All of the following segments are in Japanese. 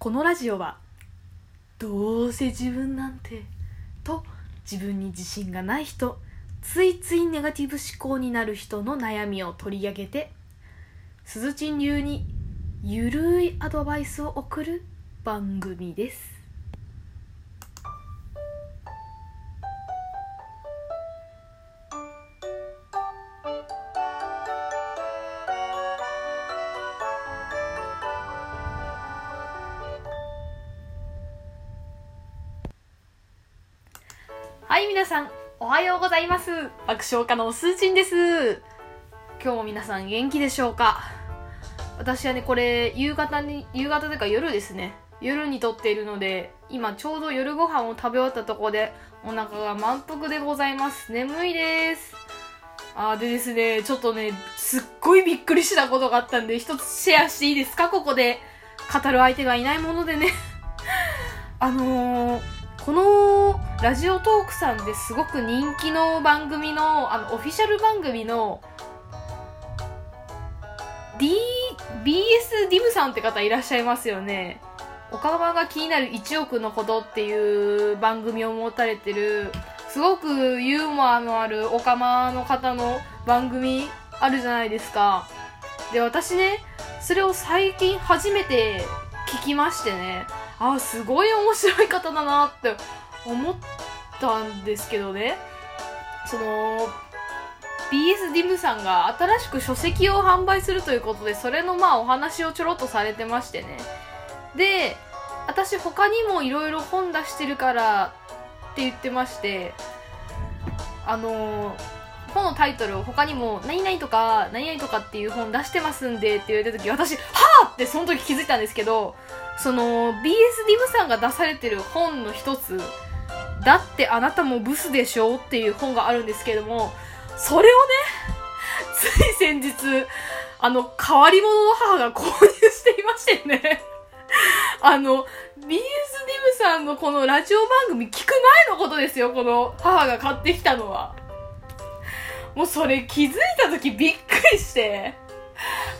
このラジオはどうせ自分なんてと自分に自信がない人ついついネガティブ思考になる人の悩みを取り上げてすずちん流にゆるいアドバイスを送る番組です。はい皆さんおはようございます。爆笑家のすーちんです。今日も皆さん元気でしょうか？私はねこれ夕方に夕方というか夜ですね。夜に撮っているので今ちょうど夜ご飯を食べ終わったところでお腹が満腹でございます。眠いです。あーでですねちょっとねすっごいびっくりしたことがあったんで一つシェアしていいですか？ここで。語る相手がいないものでね。あのー、このラジオトークさんですごく人気の番組のあのオフィシャル番組の D BS ディムさんって方いらっしゃいますよね。おかまが気になる1億のことっていう番組を持たれてるすごくユーモアのあるおかまの方の番組あるじゃないですか。で私ねそれを最近初めて聞きましてね。あすごい面白い方だなって思ったんですけどね。その BS ディムさんが新しく書籍を販売するということでそれのまあお話をちょろっとされてましてね。で私他にもいろいろ本出してるからって言ってましてあの本のタイトルを他にも何々とか何々とかっていう本出してますんでって言われた時私はあってその時気づいたんですけどその BS ディムさんが出されてる本の一つだってあなたもブスでしょっていう本があるんですけどもそれをねつい先日あの変わり者の母が購入していましてね。あの BS ディムさんのこのラジオ番組聞く前のことですよこの母が買ってきたのは。もうそれ気づいた時びっくりして。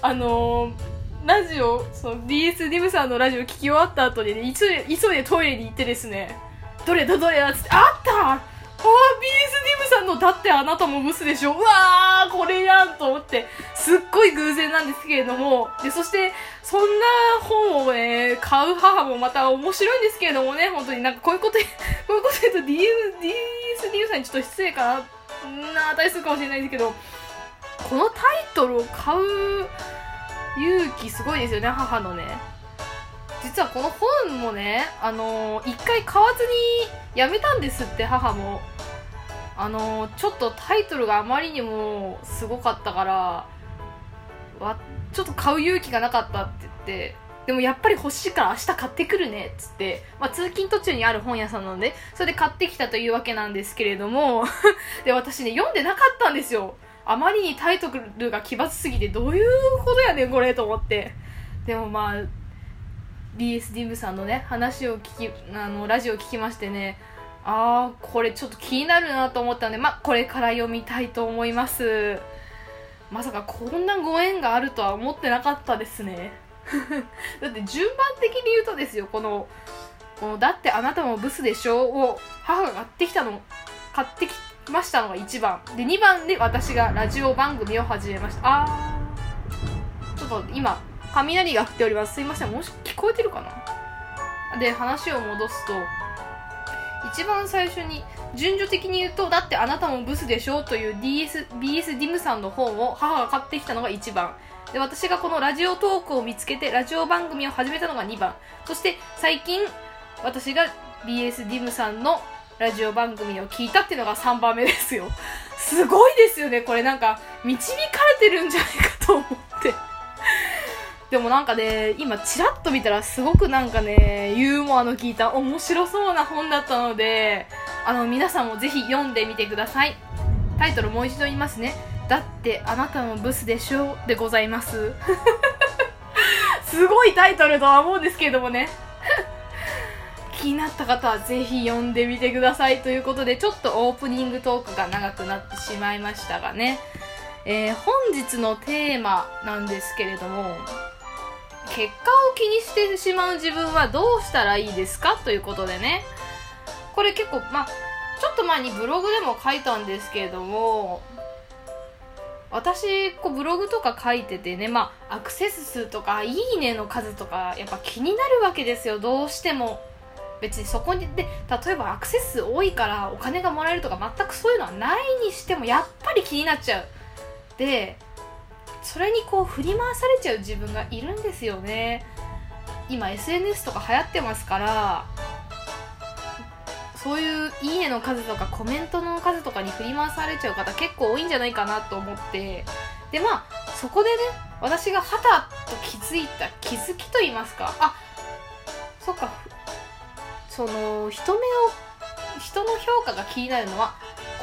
あのラジオ、その BS ディムさんのラジオ聞き終わった後にね、急いで、急いでトイレに行ってですね、どれだどれだっつって、あった！あー BS ディムさんのだってあなたもブスでしょ。うわーこれやんと思って、すっごい偶然なんですけれども、で、そして、そんな本をね、買う母もまた面白いんですけれどもね、本当に。なんかこういうこと、こういうこと言うと、DS ディムさんにちょっと失礼かな、な値するかもしれないんですけど、このタイトルを買う、勇気すごいですよね母のね。実はこの本もねあの、一回買わずにやめたんですって母も。あの、ちょっとタイトルがあまりにもすごかったからわちょっと買う勇気がなかったって言ってでもやっぱり欲しいから明日買ってくるねっつって、まあ、通勤途中にある本屋さんなのでそれで買ってきたというわけなんですけれども で私ね読んでなかったんですよ。あまりにタイトルが奇抜すぎてどういうことやねんこれと思って。でもまあ BS ディムさんのね話を聞きあのラジオを聞きましてね。ああこれちょっと気になるなと思ったんでまあこれから読みたいと思います。まさかこんなご縁があるとは思ってなかったですね。だって順番的に言うとですよこのこのだってあなたもブスでしょ？を母が買ってきたの買ってきましたのが1番。で2番で私がラジオ番組を始めました。あー。ちょっと今雷が降っております。すいません。もし聞こえてるかな？で話を戻すと一番最初に順序的に言うとだってあなたもブスでしょ？という DS BS ディムさんの本を母が買ってきたのが1番。で私がこのラジオトークを見つけてラジオ番組を始めたのが2番。そして最近私が BS ディムさんのラジオ番組を聞いたっていうのが3番目ですよ。すごいですよね、これなんか、導かれてるんじゃないかと思って。でもなんかね、今チラッと見たらすごくなんかね、ユーモアの効いた面白そうな本だったので、あの皆さんもぜひ読んでみてください。タイトルもう一度言いますね。だってあなたもブスでしょ？でございます。すごいタイトルとは思うんですけれどもね。気になった方はぜひ読んでみてくださいということでちょっとオープニングトークが長くなってしまいましたがね、えー、本日のテーマなんですけれども結果を気にしてしまう自分はどうしたらいいですかということでね。これ結構まあちょっと前にブログでも書いたんですけれども私こうブログとか書いててねまあアクセス数とかいいねの数とかやっぱ気になるわけですよ。どうしても。別にそこにで例えばアクセス数多いからお金がもらえるとか全くそういうのはないにしてもやっぱり気になっちゃう。でそれにこう振り回されちゃう自分がいるんですよね。今 SNS とか流行ってますからそういう「いいね」の数とかコメントの数とかに振り回されちゃう方結構多いんじゃないかなと思って。でまあそこでね私がはたと気づいた気づきと言いますか。あそっか。その人目を人の評価が気になるのは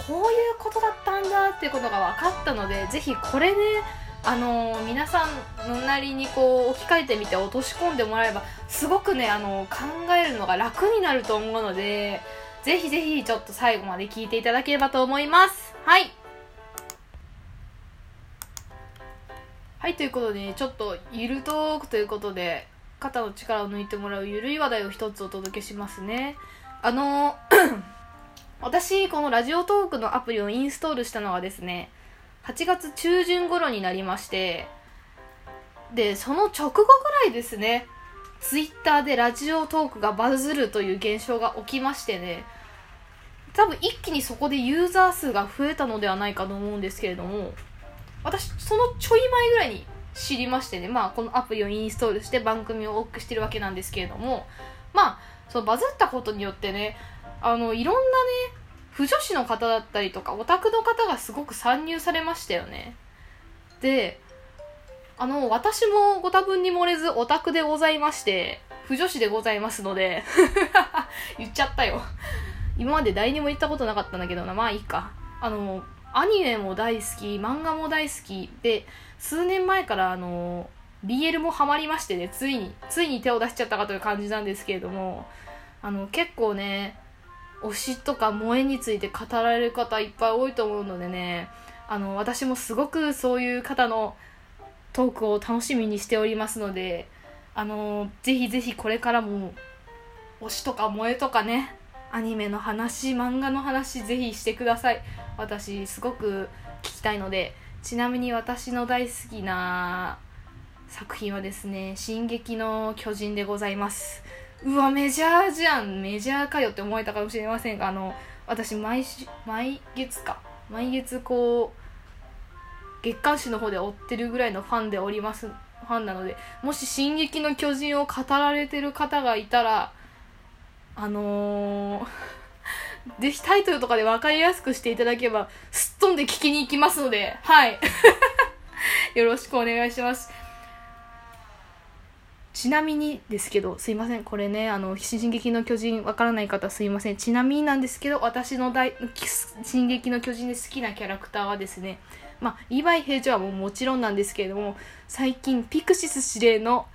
こういうことだったんだっていうことが分かったのでぜひこれねあのー、皆さんのなりにこう置き換えてみて落とし込んでもらえばすごくね、あのー、考えるのが楽になると思うのでぜひぜひちょっと最後まで聞いていただければと思います。はい。はいということで、ね、ちょっとゆるトークということで肩の力を抜いてもらうゆるい話題を一つお届けしますね。あの 私このラジオトークのアプリをインストールしたのがですね8月中旬頃になりましてでその直後ぐらいですねツイッターでラジオトークがバズるという現象が起きましてね多分一気にそこでユーザー数が増えたのではないかと思うんですけれども私そのちょい前ぐらいに知りましてね。まあこのアプリをインストールして番組を多くしてるわけなんですけれども。まあそのバズったことによってねあのいろんなね腐女子の方だったりとかオタクの方がすごく参入されましたよね。であの私もご多分に漏れずオタクでございまして腐女子でございますので 言っちゃったよ。今まで誰にも言ったことなかったんだけどな。まあいいか。あのアニメも大好き漫画も大好きで数年前からあの BL もハマりましてねついについに手を出しちゃったかという感じなんですけれどもあの結構ね推しとか萌えについて語られる方いっぱい多いと思うのでねあの私もすごくそういう方のトークを楽しみにしておりますのであのぜひぜひこれからも推しとか萌えとかねアニメの話漫画の話ぜひしてください。私すごく聞きたいのでちなみに私の大好きな作品はですね「進撃の巨人」でございます。うわメジャーじゃん。メジャーかよって思えたかもしれませんがあの私毎毎月か。毎月こう月刊誌の方で追ってるぐらいのファンでおりますファンなのでもし「進撃の巨人」を語られてる方がいたらあのー、ぜひタイトルとかで分かりやすくしていただければすっ飛んで聞きに行きますのではい よろしくお願いしますちなみにですけど、すいません。これね、あの、進撃の巨人わからない方すいません。ちなみになんですけど、私の大、進撃の巨人で好きなキャラクターはですね、まあ、リヴァイ兵長はもうもちろんなんですけれども、最近、ピクシス司令の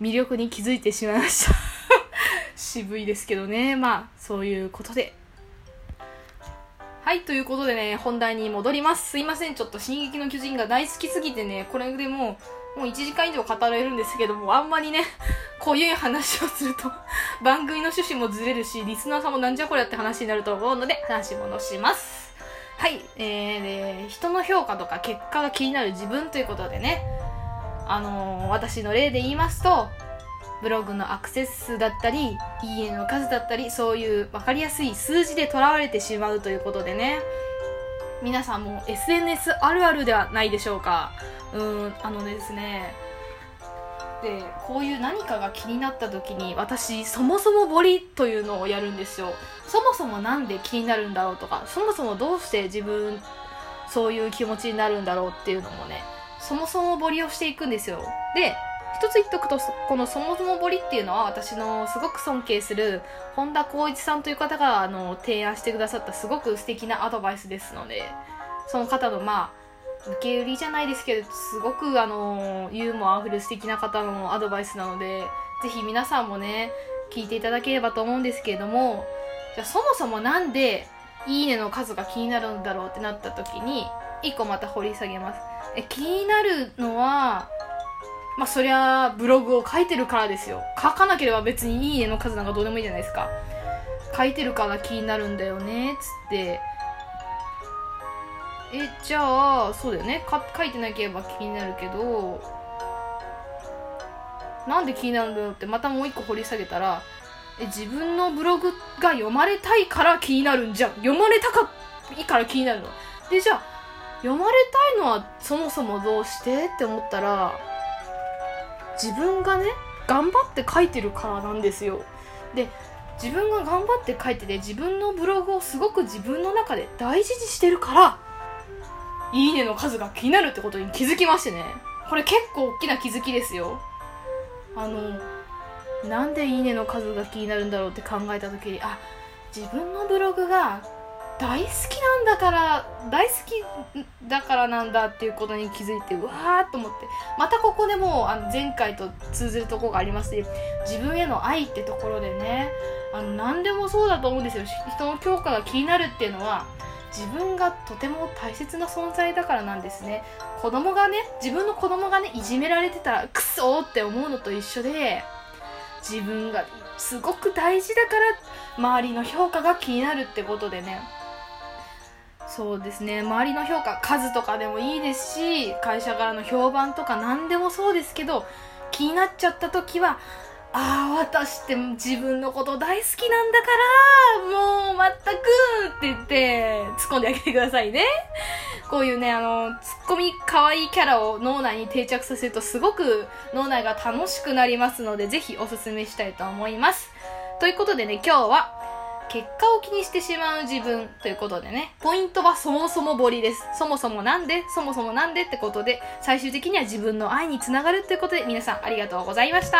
魅力に気づいてしまいました。渋いですけどね。まあ、そういうことで。はい、ということでね、本題に戻ります。すいません。ちょっと進撃の巨人が大好きすぎてね、これでもう、もう1時間以上語られるんですけども、あんまりね、濃ゆいう話をすると 番組の趣旨もずれるし、リスナーさんもなんじゃこりゃって話になると思うので、話戻します。はい、えー、で、人の評価とか結果が気になる自分ということでね、あのー、私の例で言いますと、ブログのアクセス数だったり、いいねの数だったり、そういう分かりやすい数字でとらわれてしまうということでね、皆さんも SNS あるあるではないでしょうか。うんあのですね。でこういう何かが気になった時に私そもそもボリというのをやるんですよ。そもそも何で気になるんだろうとかそもそもどうして自分そういう気持ちになるんだろうっていうのもねそもそもボリをしていくんですよ。で一つ言っとくとこのそもそもボリっていうのは私のすごく尊敬する本田光一さんという方があの提案してくださったすごく素敵なアドバイスですのでその方のまあ受け売りじゃないですけどすごくあのユーモアあふる素敵な方のアドバイスなのでぜひ皆さんもね聞いていただければと思うんですけれどもじゃあそもそも何でいいねの数が気になるんだろうってなった時に1個また掘り下げます。え気になるのはまあそりゃブログを書いてるからですよ。書かなければ別にいいねの数なんかどうでもいいじゃないですか。書いてるから気になるんだよねつって。えじゃあそうだよね。か書いてなければ気になるけどなんで気になるんだろうってまたもう一個掘り下げたらえ自分のブログが読まれたいから気になるんじゃん。読まれたかいいから気になるの。でじゃあ読まれたいのはそもそもどうしてって思ったら自分がね頑張って書いてるからなんですよ。で自分が頑張って書いてて自分のブログをすごく自分の中で大事にしてるからいいねの数が気になるってことに気づきましてね。これ結構大きな気づきですよ。あのなんでいいねの数が気になるんだろうって考えた時にあ自分のブログが大好きなんだから大好きだからなんだっていうことに気づいてうわーと思って。またここでもうあの前回と通ずるところがありますし自分への愛ってところでねあの何でもそうだと思うんですよ。人の評価が気になるっていうのは自分がとても大切な存在だからなんですね。子供がね自分の子供がねいじめられてたらクソって思うのと一緒で自分がすごく大事だから周りの評価が気になるってことでね。そうですね。周りの評価数とかでもいいですし会社からの評判とか何でもそうですけど気になっちゃった時はああ私って自分のこと大好きなんだからもう全くって言って突っ込んであげてくださいね。こういうねあのツッコミ可愛いキャラを脳内に定着させるとすごく脳内が楽しくなりますのでぜひおすすめしたいと思います。ということでね今日は結果を気にしてしまう自分ということでね、ポイントはそもそも彫りです。そもそもなんで、そもそもなんで？ってことで、最終的には自分の愛につながるということで、皆さんありがとうございました。